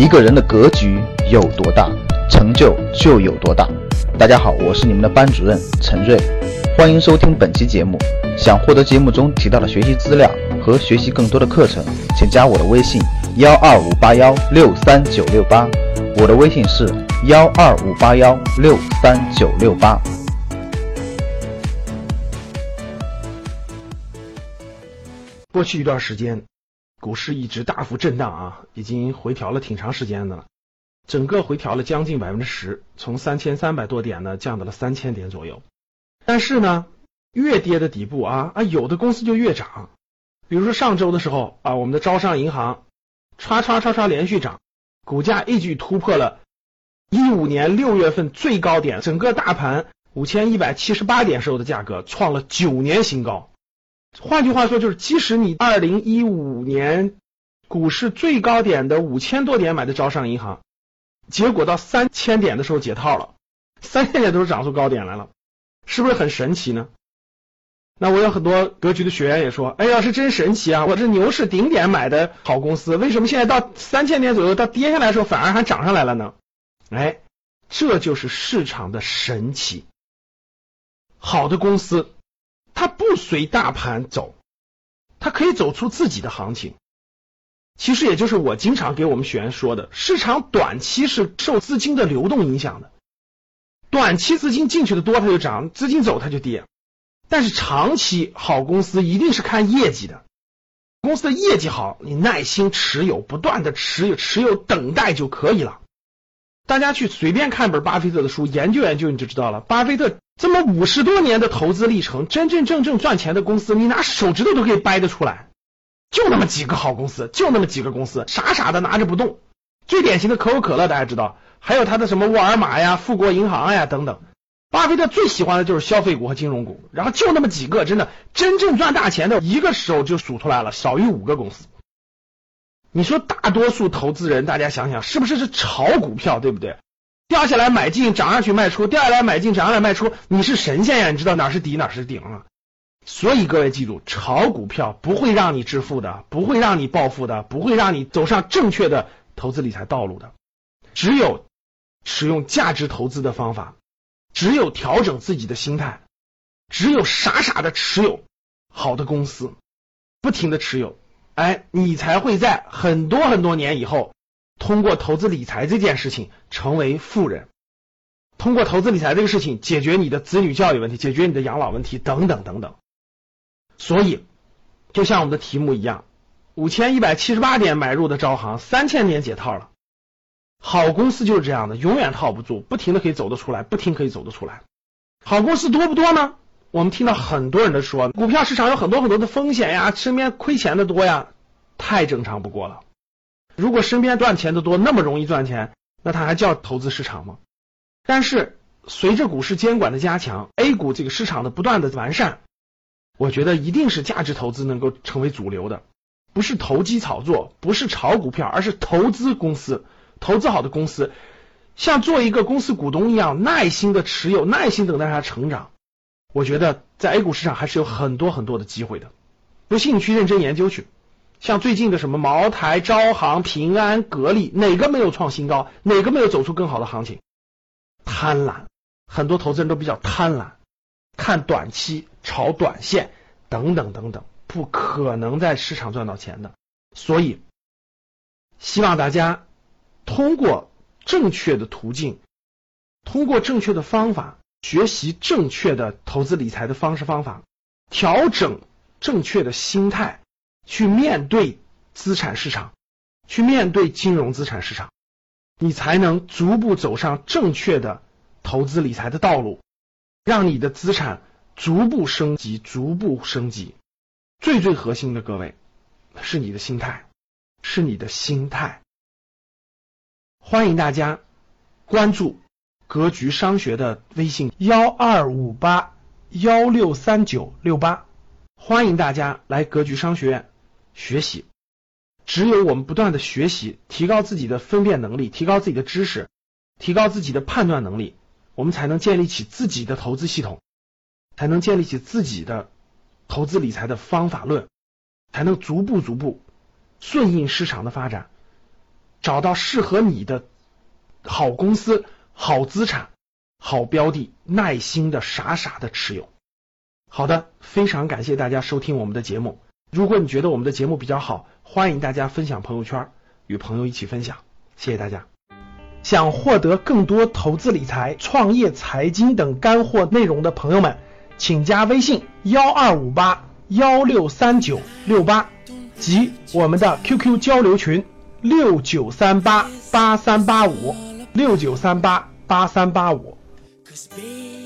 一个人的格局有多大，成就就有多大。大家好，我是你们的班主任陈瑞，欢迎收听本期节目。想获得节目中提到的学习资料和学习更多的课程，请加我的微信幺二五八幺六三九六八。我的微信是幺二五八幺六三九六八。过去一段时间，股市一直大幅震荡啊，已经回调了挺长时间的了，整个回调了将近百分之十，从三千三百多点呢降到了三千点左右。但是呢，越跌的底部啊啊，有的公司就越涨。比如说上周的时候啊，我们的招商银行唰唰唰唰连续涨，股价一举突破了一五年六月份最高点，整个大盘五千一百七十八点时候的价格创了九年新高。换句话说，就是即使你二零一五年股市最高点的五千多点买的招商银行，结果到三千点的时候解套了，三千点都是涨出高点来了，是不是很神奇呢？那我有很多格局的学员也说，哎呀，是真神奇啊！我这牛市顶点买的好公司，为什么现在到三千点左右，到跌下来的时候反而还涨上来了呢？哎，这就是市场的神奇，好的公司。它不随大盘走，它可以走出自己的行情。其实也就是我经常给我们学员说的，市场短期是受资金的流动影响的，短期资金进去的多它就涨，资金走它就跌。但是长期好公司一定是看业绩的，公司的业绩好，你耐心持有，不断的持有，持有等待就可以了。大家去随便看本巴菲特的书，研究研究你就知道了。巴菲特这么五十多年的投资历程，真真正正赚钱的公司，你拿手指头都可以掰得出来。就那么几个好公司，就那么几个公司，傻傻的拿着不动。最典型的可口可乐，大家知道，还有他的什么沃尔玛呀、富国银行呀等等。巴菲特最喜欢的就是消费股和金融股，然后就那么几个，真的真正赚大钱的，一个手就数出来了，少于五个公司。你说大多数投资人，大家想想是不是是炒股票，对不对？掉下来买进，涨上去卖出，掉下来买进，涨上来卖出，你是神仙呀？你知道哪是底哪是顶啊？所以各位记住，炒股票不会让你致富的，不会让你暴富的，不会让你走上正确的投资理财道路的。只有使用价值投资的方法，只有调整自己的心态，只有傻傻的持有好的公司，不停的持有。哎，你才会在很多很多年以后，通过投资理财这件事情成为富人，通过投资理财这个事情解决你的子女教育问题，解决你的养老问题等等等等。所以，就像我们的题目一样，五千一百七十八点买入的招行，三千点解套了。好公司就是这样的，永远套不住，不停的可以走得出来，不停可以走得出来。好公司多不多呢？我们听到很多人的说，股票市场有很多很多的风险呀，身边亏钱的多呀，太正常不过了。如果身边赚钱的多，那么容易赚钱，那它还叫投资市场吗？但是随着股市监管的加强，A 股这个市场的不断的完善，我觉得一定是价值投资能够成为主流的，不是投机炒作，不是炒股票，而是投资公司，投资好的公司，像做一个公司股东一样，耐心的持有，耐心等待它成长。我觉得在 A 股市场还是有很多很多的机会的，不信你去认真研究去。像最近的什么茅台、招行、平安、格力，哪个没有创新高？哪个没有走出更好的行情？贪婪，很多投资人都比较贪婪，看短期、炒短线等等等等，不可能在市场赚到钱的。所以，希望大家通过正确的途径，通过正确的方法。学习正确的投资理财的方式方法，调整正确的心态，去面对资产市场，去面对金融资产市场，你才能逐步走上正确的投资理财的道路，让你的资产逐步升级，逐步升级。最最核心的，各位是你的心态，是你的心态。欢迎大家关注。格局商学的微信幺二五八幺六三九六八，欢迎大家来格局商学院学习。只有我们不断的学习，提高自己的分辨能力，提高自己的知识，提高自己的判断能力，我们才能建立起自己的投资系统，才能建立起自己的投资理财的方法论，才能逐步逐步顺应市场的发展，找到适合你的好公司、好资产、好标的，耐心的傻傻的持有。好的，非常感谢大家收听我们的节目。如果你觉得我们的节目比较好，欢迎大家分享朋友圈，与朋友一起分享。谢谢大家。想获得更多投资理财、创业、财经等干货内容的朋友们，请加微信幺二五八幺六三九六八及我们的 QQ 交流群六九三八八三八五六九三八八三八五。Cause baby